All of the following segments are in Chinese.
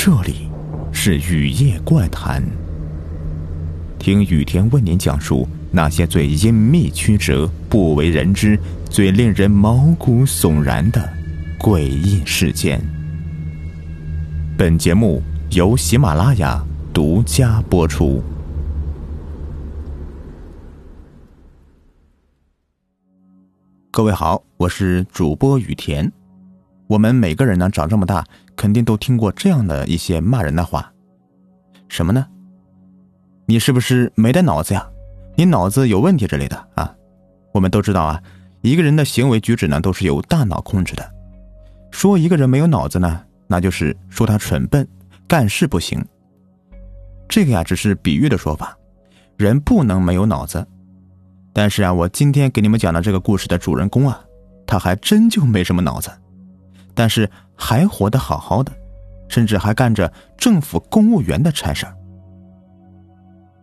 这里是雨夜怪谈，听雨田为您讲述那些最隐秘曲折、不为人知、最令人毛骨悚然的诡异事件。本节目由喜马拉雅独家播出。各位好，我是主播雨田。我们每个人呢，长这么大，肯定都听过这样的一些骂人的话，什么呢？你是不是没带脑子呀？你脑子有问题之类的啊？我们都知道啊，一个人的行为举止呢，都是由大脑控制的。说一个人没有脑子呢，那就是说他蠢笨，干事不行。这个呀，只是比喻的说法，人不能没有脑子。但是啊，我今天给你们讲的这个故事的主人公啊，他还真就没什么脑子，但是还活得好好的，甚至还干着政府公务员的差事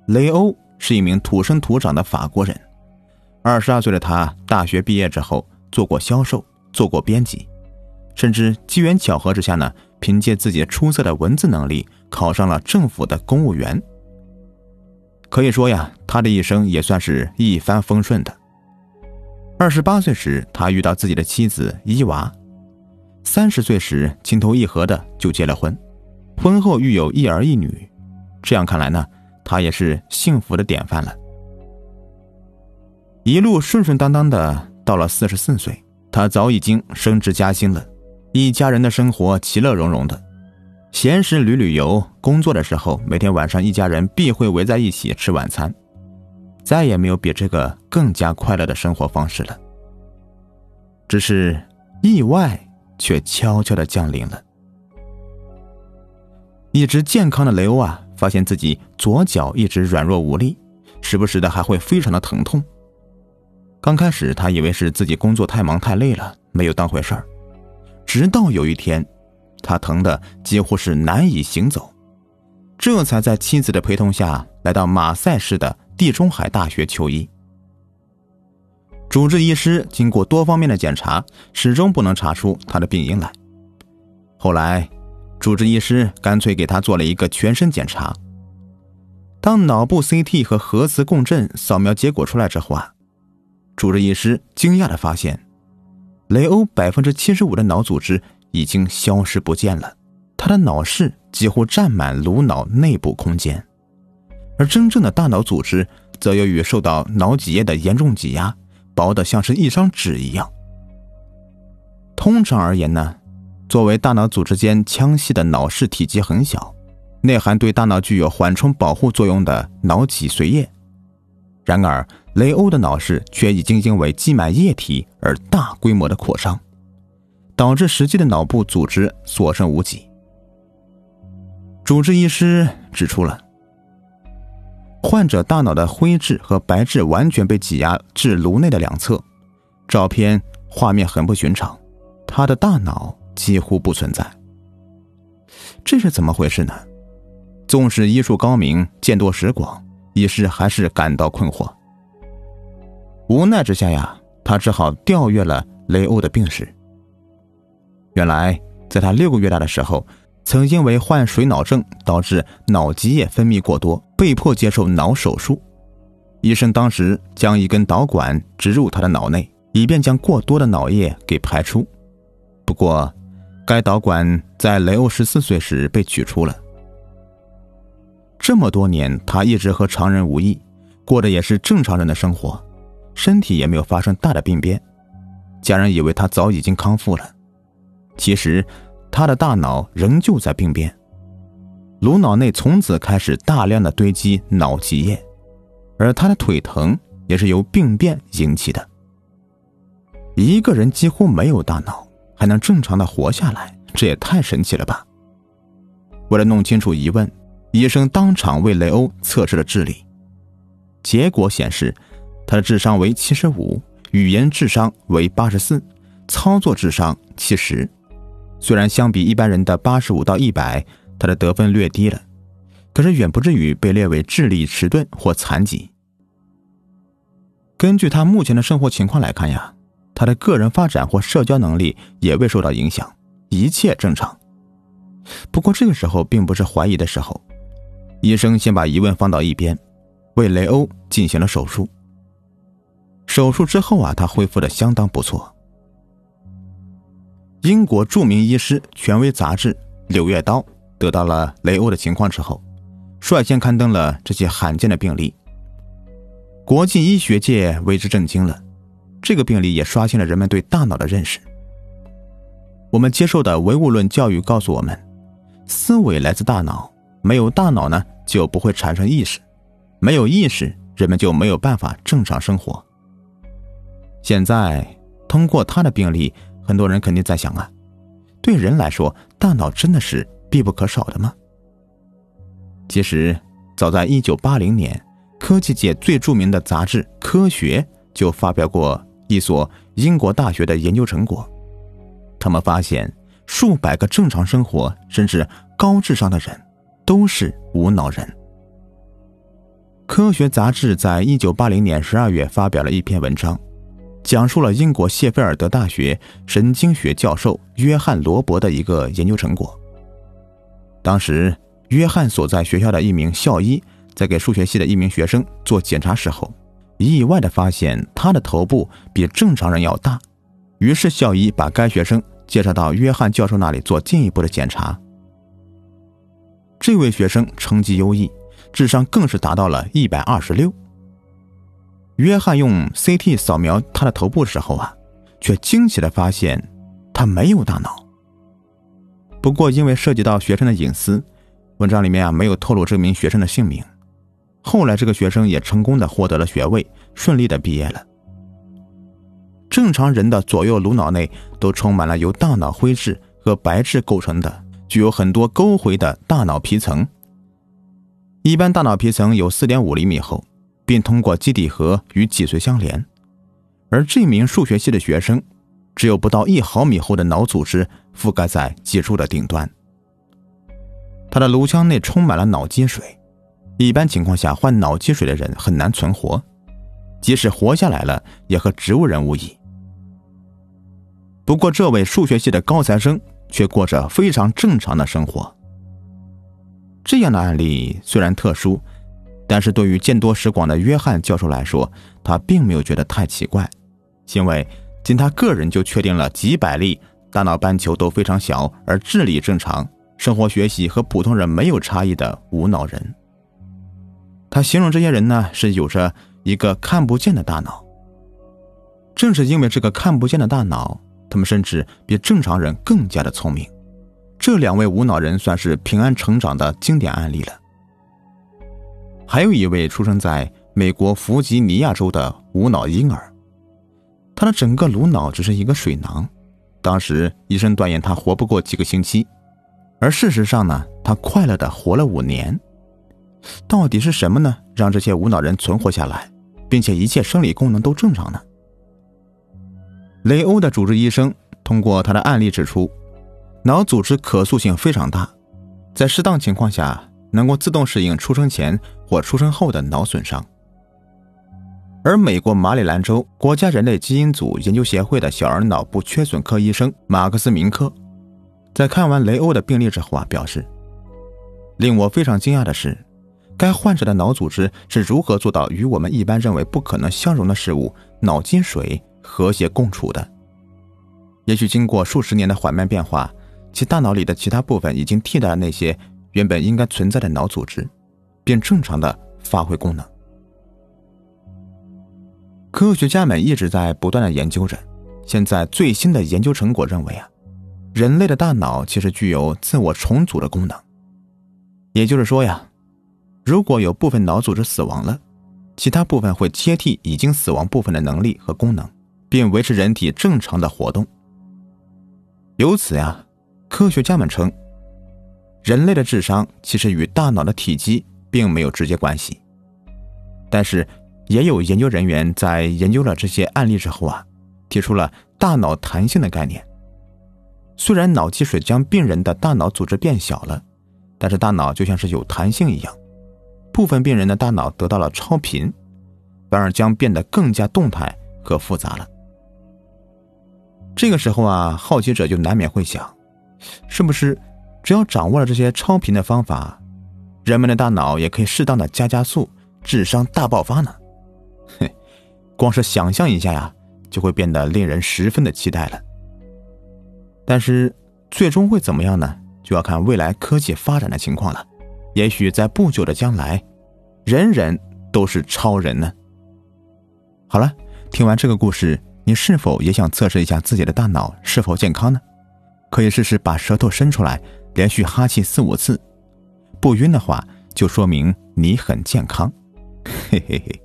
雷欧是一名土生土长的法国人，二十二岁的他大学毕业之后做过销售，做过编辑，甚至机缘巧合之下呢，凭借自己出色的文字能力考上了政府的公务员。可以说呀，他的一生也算是一帆风顺的。二十八岁时，他遇到自己的妻子伊娃；三十岁时，情投意合的就结了婚，婚后育有一儿一女。这样看来呢，他也是幸福的典范了。一路顺顺当当的，到了四十四岁，他早已经升职加薪了，一家人的生活其乐融融的。闲时旅旅游，工作的时候，每天晚上一家人必会围在一起吃晚餐，再也没有比这个更加快乐的生活方式了。只是意外却悄悄的降临了。一直健康的雷欧啊，发现自己左脚一直软弱无力，时不时的还会非常的疼痛。刚开始他以为是自己工作太忙太累了，没有当回事儿，直到有一天。他疼的几乎是难以行走，这才在妻子的陪同下来到马赛市的地中海大学求医。主治医师经过多方面的检查，始终不能查出他的病因来。后来，主治医师干脆给他做了一个全身检查。当脑部 CT 和核磁共振扫描结果出来之后啊，主治医师惊讶的发现，雷欧百分之七十五的脑组织。已经消失不见了，他的脑室几乎占满颅脑内部空间，而真正的大脑组织则由于受到脑脊液的严重挤压，薄的像是一张纸一样。通常而言呢，作为大脑组织间腔隙的脑室体积很小，内含对大脑具有缓冲保护作用的脑脊髓液。然而，雷欧的脑室却已经因为积满液体而大规模的扩张。导致实际的脑部组织所剩无几。主治医师指出了，患者大脑的灰质和白质完全被挤压至颅内的两侧，照片画面很不寻常，他的大脑几乎不存在。这是怎么回事呢？纵使医术高明、见多识广，医师还是感到困惑。无奈之下呀，他只好调阅了雷欧的病史。原来，在他六个月大的时候，曾因为患水脑症导致脑脊液分泌过多，被迫接受脑手术。医生当时将一根导管植入他的脑内，以便将过多的脑液给排出。不过，该导管在雷欧十四岁时被取出了。这么多年，他一直和常人无异，过的也是正常人的生活，身体也没有发生大的病变。家人以为他早已经康复了。其实，他的大脑仍旧在病变，颅脑内从此开始大量的堆积脑脊液，而他的腿疼也是由病变引起的。一个人几乎没有大脑，还能正常的活下来，这也太神奇了吧！为了弄清楚疑问，医生当场为雷欧测试了智力，结果显示，他的智商为七十五，语言智商为八十四，操作智商七十。虽然相比一般人的八十五到一百，他的得分略低了，可是远不至于被列为智力迟钝或残疾。根据他目前的生活情况来看呀，他的个人发展或社交能力也未受到影响，一切正常。不过这个时候并不是怀疑的时候，医生先把疑问放到一边，为雷欧进行了手术。手术之后啊，他恢复的相当不错。英国著名医师权威杂志《柳叶刀》得到了雷欧的情况之后，率先刊登了这些罕见的病例。国际医学界为之震惊了，这个病例也刷新了人们对大脑的认识。我们接受的唯物论教育告诉我们，思维来自大脑，没有大脑呢，就不会产生意识，没有意识，人们就没有办法正常生活。现在通过他的病例，很多人肯定在想啊，对人来说，大脑真的是必不可少的吗？其实，早在一九八零年，科技界最著名的杂志《科学》就发表过一所英国大学的研究成果，他们发现数百个正常生活甚至高智商的人都是无脑人。科学杂志在一九八零年十二月发表了一篇文章。讲述了英国谢菲尔德大学神经学教授约翰·罗伯的一个研究成果。当时，约翰所在学校的一名校医在给数学系的一名学生做检查时候，意外的发现他的头部比正常人要大。于是，校医把该学生介绍到约翰教授那里做进一步的检查。这位学生成绩优异，智商更是达到了一百二十六。约翰用 CT 扫描他的头部时候啊，却惊奇的发现他没有大脑。不过因为涉及到学生的隐私，文章里面啊没有透露这名学生的姓名。后来这个学生也成功的获得了学位，顺利的毕业了。正常人的左右颅脑内都充满了由大脑灰质和白质构成的、具有很多沟回的大脑皮层。一般大脑皮层有4.5厘米厚。并通过基底核与脊髓相连，而这名数学系的学生只有不到一毫米厚的脑组织覆盖在脊柱的顶端。他的颅腔内充满了脑积水，一般情况下患脑积水的人很难存活，即使活下来了也和植物人无异。不过，这位数学系的高材生却过着非常正常的生活。这样的案例虽然特殊。但是对于见多识广的约翰教授来说，他并没有觉得太奇怪，因为仅他个人就确定了几百例大脑斑球都非常小，而智力正常，生活学习和普通人没有差异的无脑人。他形容这些人呢是有着一个看不见的大脑。正是因为这个看不见的大脑，他们甚至比正常人更加的聪明。这两位无脑人算是平安成长的经典案例了。还有一位出生在美国弗吉尼亚州的无脑婴儿，他的整个颅脑只是一个水囊。当时医生断言他活不过几个星期，而事实上呢，他快乐的活了五年。到底是什么呢，让这些无脑人存活下来，并且一切生理功能都正常呢？雷欧的主治医生通过他的案例指出，脑组织可塑性非常大，在适当情况下。能够自动适应出生前或出生后的脑损伤。而美国马里兰州国家人类基因组研究协会的小儿脑部缺损科医生马克思·明科，在看完雷欧的病例之后啊，表示：“令我非常惊讶的是，该患者的脑组织是如何做到与我们一般认为不可能相容的事物——脑积水和谐共处的。也许经过数十年的缓慢变化，其大脑里的其他部分已经替代了那些。”原本应该存在的脑组织，并正常的发挥功能。科学家们一直在不断的研究着。现在最新的研究成果认为啊，人类的大脑其实具有自我重组的功能。也就是说呀，如果有部分脑组织死亡了，其他部分会接替已经死亡部分的能力和功能，并维持人体正常的活动。由此呀，科学家们称。人类的智商其实与大脑的体积并没有直接关系，但是也有研究人员在研究了这些案例之后啊，提出了大脑弹性的概念。虽然脑积水将病人的大脑组织变小了，但是大脑就像是有弹性一样，部分病人的大脑得到了超频，反而将变得更加动态和复杂了。这个时候啊，好奇者就难免会想，是不是？只要掌握了这些超频的方法，人们的大脑也可以适当的加加速，智商大爆发呢。嘿，光是想象一下呀，就会变得令人十分的期待了。但是最终会怎么样呢？就要看未来科技发展的情况了。也许在不久的将来，人人都是超人呢。好了，听完这个故事，你是否也想测试一下自己的大脑是否健康呢？可以试试把舌头伸出来。连续哈气四五次，不晕的话，就说明你很健康。嘿嘿嘿。